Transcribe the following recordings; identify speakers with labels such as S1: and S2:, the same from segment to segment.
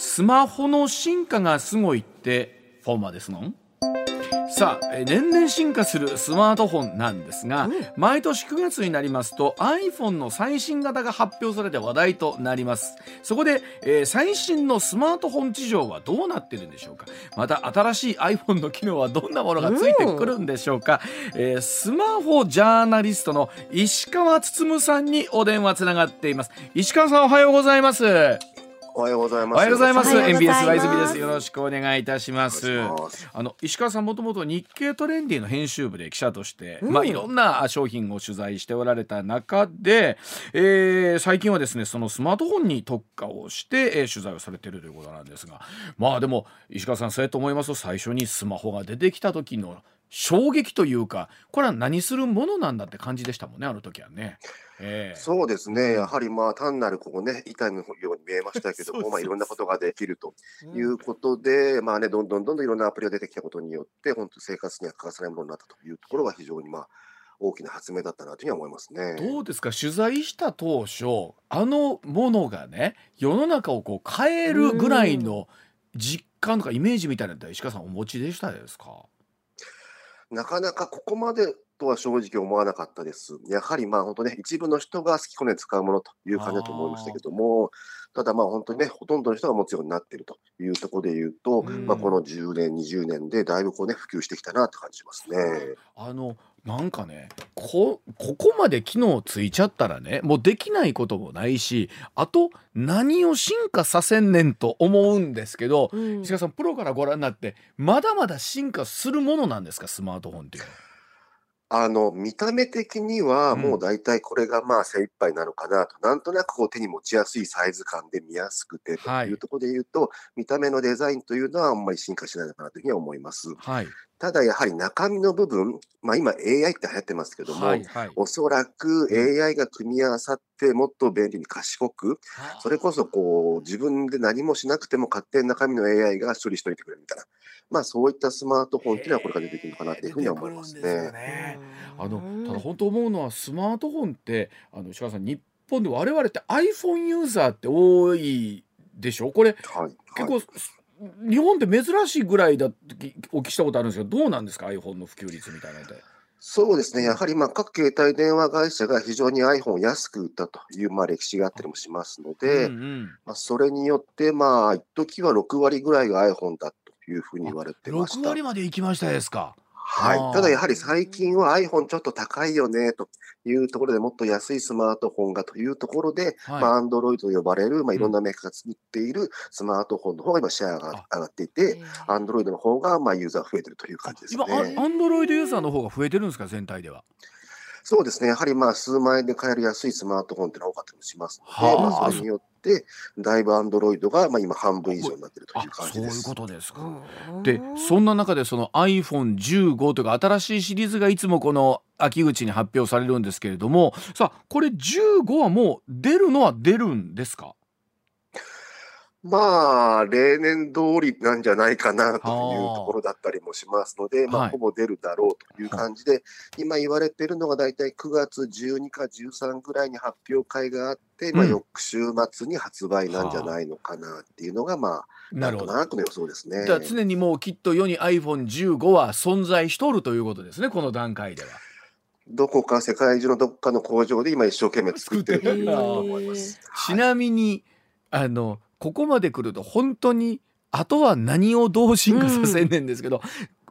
S1: スマホの進化がすごいってフォーマーですのん？さあ年々進化するスマートフォンなんですが、うん、毎年9月になりますと iPhone の最新型が発表されて話題となります。そこで、えー、最新のスマートフォン事情はどうなってるんでしょうか？また新しい iPhone の機能はどんなものがついてくるんでしょうか、うん、えー、スマホジャーナリストの石川進さんにお電話つながっています。石川さんおはようございます
S2: おはようございます。
S1: おはようございます。NBS ライズビです。よろしくお願いいたします。あの石川さんもともと日経トレンディの編集部で記者として、うん、まあいろんな商品を取材しておられた中で、えー、最近はですねそのスマートフォンに特化をして、えー、取材をされているということなんですが、まあでも石川さんそうやと思いますと最初にスマホが出てきた時の衝撃というかこれは何するものなんだって感じでしたもんねあの時はね。
S2: えー、そうですね、やはりまあ単なるここね、板のように見えましたけども、まあ、いろんなことができるということで、うん、まあね、どんどんどんどんいろんなアプリが出てきたことによって、本当、生活には欠かせないものになったというところが非常にまあ大きな発明だったなというふうに思いますね。
S1: どうですか？取材した当初あのものがね世の中をこう変えるぐらいの実感とかイメージみたいなの石川さんお持ちでしたですか？
S2: なかなかここまでとは正直思わなかったです。やはりまあ本当ね、一部の人が好き好んで使うものという感じだと思いましたけども、ただまあ本当にね、ほとんどの人が持つようになっているというところで言うと、うん、まあこの10年、20年でだいぶこうね、普及してきたなって感じますね。
S1: あのなんかねこここまで機能ついちゃったらねもうできないこともないしあと何を進化させんねんと思うんですけど、うん、石川さんプロからご覧になってまだまだ進化するものなんですかスマートフォンっていうのは？
S2: あの、見た目的には、もう大体これがまあ精一杯なのかなと、なんとなくこう手に持ちやすいサイズ感で見やすくてというところで言うと、見た目のデザインというのはあんまり進化しないのかなというふうには思います。はい。ただやはり中身の部分、まあ今 AI って流行ってますけども、はいはい。おそらく AI が組み合わさってもっと便利に賢く、それこそこう自分で何もしなくても勝手に中身の AI が処理しといてくれるみたいな。まあ、そういったスマートフォンっていうのはこれから出てくるのかなというふうには思いますね。ね
S1: あのただ本当思うのはスマートフォンってあの石川さん日本で我々って iPhone ユーザーって多いでしょ？これ、はい、結構、日本って珍しいぐらいだってお聞きしたことあるんですけどどうなんですか？iPhone の普及率みたいなので。
S2: そうですね、やはりまあ各携帯電話会社が非常に iPhone を安く売ったというまあ歴史があったりもしますので、うんうん、まあ、それによって、まあ一時は6割ぐらいが iPhone だいうふうに言われてまし
S1: た。6割まで行きましたですか。
S2: はい、ただやはり最近は iPhone ちょっと高いよねというところでもっと安いスマートフォンがというところで、はい。まあ、Android と呼ばれる、まあ、いろんなメーカーが作っているスマートフォンの方が今シェアが上がっていて、Android の方がまあユーザー増えてるという感じですね。今、
S1: Android ユーザーの方が増えてるんですか、全体では。
S2: そうですね、やはりまあ数万円で買える安いスマートフォンっていうのが多かったりしますので、まあ、それによって、だいぶアンドロイドがまあ今、半分以上になっているという感じです。
S1: そういうことですか。で、そんな中で、その iPhone15 というか、新しいシリーズがいつもこの秋口に発表されるんですけれども、さあ、これ15はもう出るのは出るんですか？
S2: まあ、例年通りなんじゃないかなというところだったりもしますので、まあ、ほぼ出るだろうという感じで、今言われているのが大体9月12か13ぐらいに発表会があって、まあ、翌週末に発売なんじゃないのかなっていうのが、まあ、なんとなくの予想ですね。
S1: じゃあ常にもうきっと世に iPhone15 は存在しとるということですね、この段階では。
S2: どこか世界中のどこかの工場で今一生懸命作ってるというと思います。
S1: ちなみにあのここまで来ると本当にあとは何をどう進化させんねんですけど、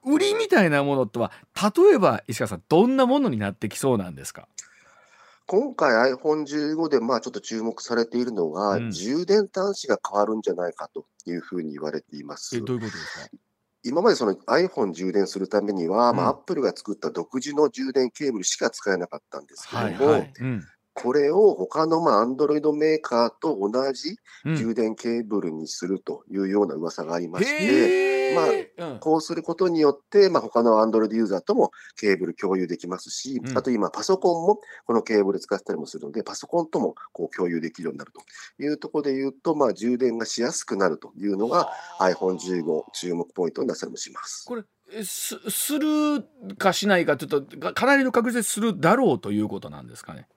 S1: うん、売りみたいなものとは例えば石川さんどんなものになってきそうなんですか？
S2: 今回 iPhone15 でまあちょっと注目されているのが、うん、充電端子が変わるんじゃないかというふうに言われています。
S1: えどういうことですか？
S2: 今までその iPhone 充電するためには、うん、まあ、Apple が作った独自の充電ケーブルしか使えなかったんですけども、はいはい。うん、これを他のまあ Android メーカーと同じ充電ケーブルにするというような噂がありまして、うん、まあ、こうすることによって、まあ、他の Android ユーザーともケーブル共有できますし、うん、あと今、パソコンもこのケーブル使ったりもするので、パソコンともこう共有できるようになるというところで言うと、まあ、充電がしやすくなるというのが iPhone15 注目ポイントになったりもします。
S1: これすするかしないか、ちょっとかなりの確率でするだろうということなんですかね。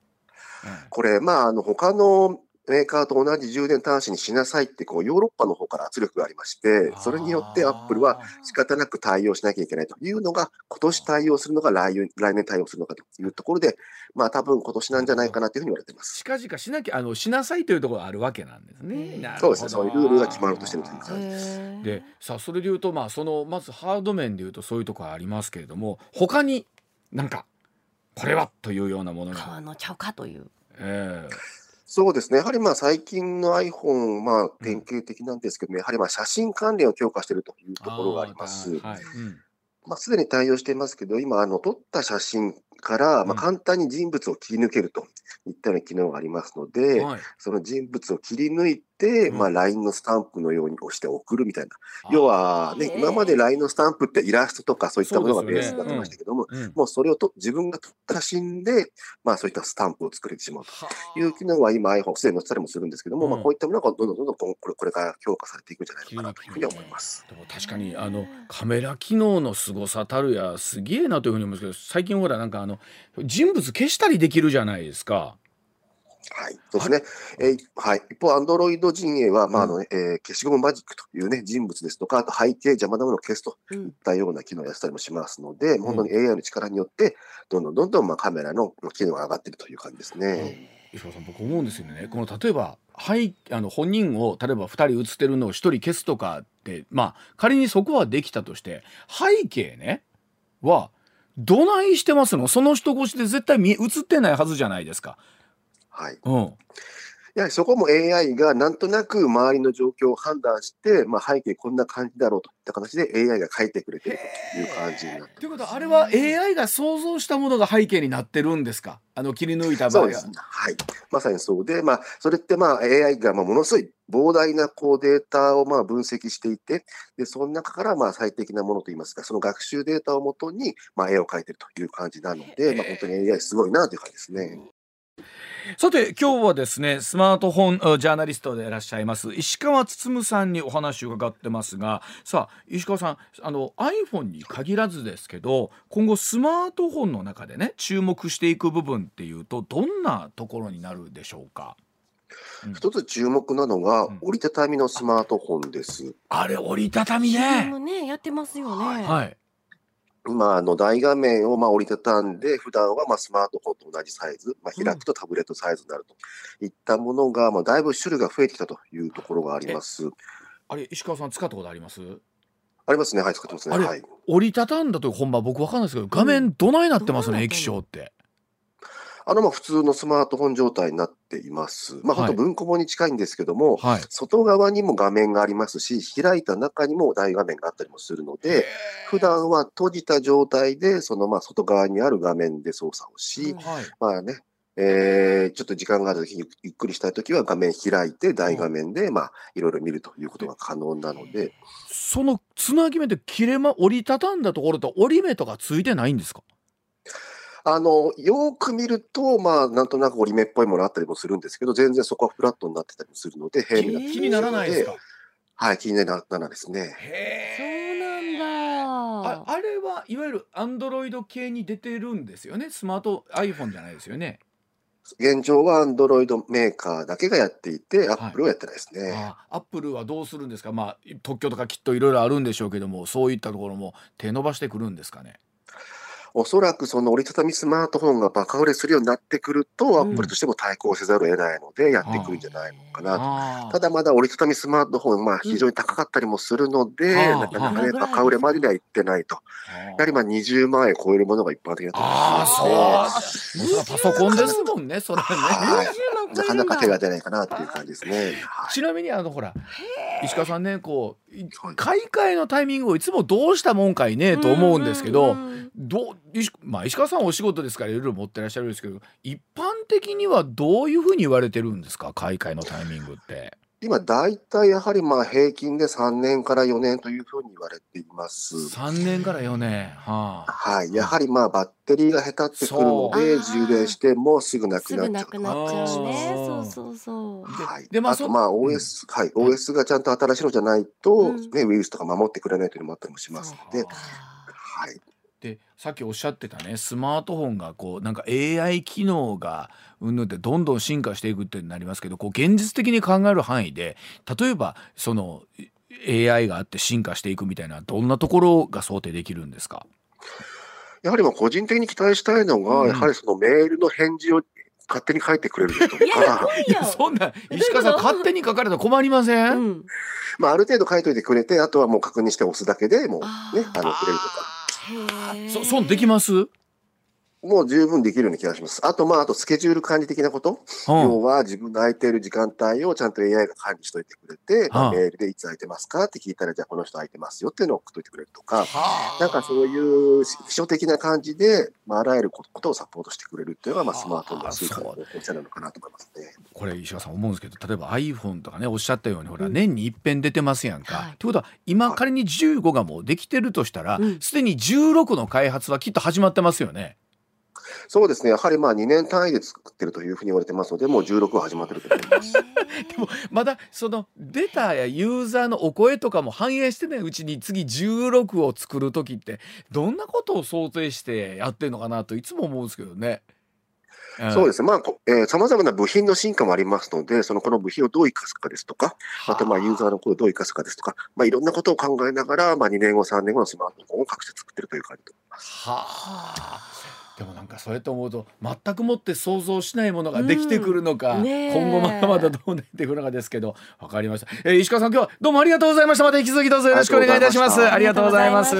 S2: これ、まあ、あの他のメーカーと同じ充電端子にしなさいってこうヨーロッパの方から圧力がありまして、それによってアップルは仕方なく対応しなきゃいけないというのが、今年対応するのか来来年対応するのかというところで、まあ多分今年なんじゃないかなというふうに言われています。
S1: 近々しなきゃあのしなさいというところがあるわけなんですね。
S2: そうですね。そういうルールが決まるとしてるという感じです。
S1: で、さあそれで言うとまあそのまずハード面で言うとそういうところありますけれども、他になんかこれはというようなものが。
S3: 買のちゃうかという。
S2: えーそうですね。やはりまあ最近の iPhone、まあ典型的なんですけども、やはりまあ写真関連を強化しているというところがあります。はいうんまあ、すでに対応していますけど、今、あの撮った写真から、まあ、簡単に人物を切り抜けるといったような機能がありますので、はい、その人物を切り抜いて、うん、まあ、LINE のスタンプのように押して送るみたいな。要は、ね、今まで LINE のスタンプってイラストとかそういったものがベースになってましたけども、うねうん、もうそれをと自分が撮った写真で、まあ、そういったスタンプを作れてしまうという機能は今 iPhone すでに載せたりもするんですけども、まあ、こういったものがどんどんどんどんこれこれから強化されていくんじゃないのかなというふうに思います。
S1: でも確かにあのカメラ機能の凄さたるやすげえなというふうに思うんですけど最近ほらなんかあの人物消したりできるじゃないですか。
S2: はい、そうですね。えー、はい。一方、アンドロイド陣営は、まあ、あの、えー、消しゴムマジックというね、人物ですとか、あと背景邪魔なものを消すといったような機能をやったりもしますので、うん、本当に AI の力によって、どんどんどんどん、まあ、カメラの機能が上がっているという感じですね。
S1: 石川さん、僕思うんですよね。この、例えば、はい、あの、本人を、例えば2人写ってるのを1人消すとかって、まあ、仮にそこはできたとして、背景ね、は、どないしてますの？その人越しで絶対見映ってないはずじゃないですか。
S2: はい。うん。やはりそこも AI がなんとなく周りの状況を判断して、まあ、背景こんな感じだろうといった形で AI が書いてくれてるという感じになって
S1: ということはあれは AI が想像したものが背景になってるんですか？あの切り抜いた場合は。
S2: はい、まさにそうで、まあ、それってまあ AI がまあものすごい膨大なこうデータをまあ分析していて、でその中からまあ最適なものといいますか、その学習データをもとにまあ絵を描いてるという感じなので、まあ、本当に AI すごいなという感じですね。
S1: さて今日はですねスマートフォンジャーナリストでいらっしゃいます石川進さんにお話を伺ってますがさあ石川さんあの iPhone に限らずですけど今後スマートフォンの中でね注目していく部分っていうとどんなところになるでしょうか？
S2: 一つ注目なのが、折りたたみのスマートフォンです。
S1: あれ折りたたみね。
S3: ねやってますよね。
S1: はい。
S2: まあ、あの大画面をまあ折りたたんで、普段はまあスマートフォンと同じサイズ、まあ、開くとタブレットサイズになるといったものが、まあ、だいぶ種類が増えてきたというところがあります。
S1: あれ、石川さん、使ったことあります？
S2: ありますね、はい、使ってますね。はい、
S1: 折りたたんだと、本場、僕わかんないですけど、画面どないなってますね、液晶って。
S2: あのまあ普通のスマートフォン状態になっています。まあ、本当、文庫本に近いんですけども、はい、外側にも画面がありますし、開いた中にも大画面があったりもするので、普段は閉じた状態で、そのまあ外側にある画面で操作をし、はい、まあね、えー、ちょっと時間があるときにゆっくりしたいときは画面開いて大画面で、まあ、いろいろ見るということが可能なので。
S1: そのつなぎ目で切れま、折りたたんだところと折り目とかついてないんですか？
S2: あの、よく見ると、まあ、なんとなく折り目っぽいものあったりもするんですけど、全然そこはフラットになってたりするので、
S1: 平面気にならないですか？
S2: はい、気にならないですね。
S3: へそうなん
S1: だ。ああれはいわゆるアンドロイド系に出てるんですよね？スマート iPhone じゃないですよね？
S2: 現状はアンドロイドメーカーだけがやっていて、アップルはやってないですね。
S1: アップルはどうするんですか、まあ、特許とかきっといろいろあるんでしょうけども、そういったところも手伸ばしてくるんですかね？
S2: おそらくその折りたたみスマートフォンがバカ売れするようになってくると、アップルとしても対抗せざるを得ないので、やってくるんじゃないのかなと。ただまだ折りたたみスマートフォン、まあ非常に高かったりもするので、なかなかね、バカ売れまでにはいってないと。やはりまあ20万円超えるものが一般的だと思い
S1: ますね。パソコンですもんね、それね。
S2: なかなか手が出ないかなっていう感じですね。
S1: ちなみにあのほら石川さんねこう買い替えのタイミングをいつもどうしたもんかいねと思うんですけど、どうまあ石川さんお仕事ですからいろいろ持ってらっしゃるんですけど一般的にはどういうふうに言われてるんですか買い替えのタイミングって？
S2: 今、大体やはりまあ平均で3年から4年というふうに言われています。
S1: 3年から4年。は
S2: あ、はい。やはりまあバッテリーが下手ってくるので、充電してもすぐなくなっちゃう。すぐな
S3: くなっちゃうね。そうそうそう。
S2: はい。で、まあ、あとまあ OS、うん、はい。OS がちゃんと新しいのじゃないと、うん、ね、ウイルスとか守ってくれないというのもあったりもしますので、はい。
S1: でさっきおっしゃってたねスマートフォンがこうなんか AI 機能がうんぬんでどんどん進化していくってなりますけどこう現実的に考える範囲で例えばその AI があって進化していくみたいなどんなところが想定できるんですか？
S2: やはり個人的に期待したいのが、うん、やはりそのメールの返事を勝手に書いてくれる人とか。
S1: いや、そんな、石川さん勝手に書かれたら困りません、うん、
S2: まあ、ある程度書いといてくれて、あとはもう確認して押すだけでもうね、あの、くれるとか。
S1: そ、損できます？
S2: もう十分できるような気がします。あと、まあ、あとスケジュール管理的なこと。うん、要は自分の空いている時間帯をちゃんと AI が管理しといてくれて、まあ、メールでいつ空いてますかって聞いたら、じゃあこの人空いてますよっていうのを送っといてくれるとか、なんかそういう秘書的な感じで、まあ、あらゆることをサポートしてくれるっていうのが、まあ、スマートフォンの進化の本質なのかなと思いますね。
S1: これ、石川さん思うんですけど、例えば iPhone とかね、おっしゃったように、ほら、年に一遍出てますやんか。はい、ってことは、今仮に15がもうできてるとしたら、す、で、に16の開発はきっと始まってますよね。
S2: そうですね、やはりまあ2年単位で作ってるというふうに言われてますので、もう16は始まってると思います。で
S1: も、まだそのデータやユーザーのお声とかも反映してないうちに次16を作る時って、どんなことを想定してやってるのかなといつも思うんですけどね。
S2: そうですね、まあ、えさまざまな部品の進化もありますので、そのこの部品をどう生かすかですとか、あとまあユーザーの声をどう生かすかですとか、まあ、いろんなことを考えながら、まあ、2年後、3年後のスマートフォンを各社作ってるという感じと思います。は
S1: あでもなんかそうやって思うと全くもって想像しないものができてくるのか、うん。ね、今後まだまだどうなってくるのかですけど分かりました、えー、石川さん今日はどうもありがとうございました。また引き続きどうぞよろしくお願いいたします。ありがとうございます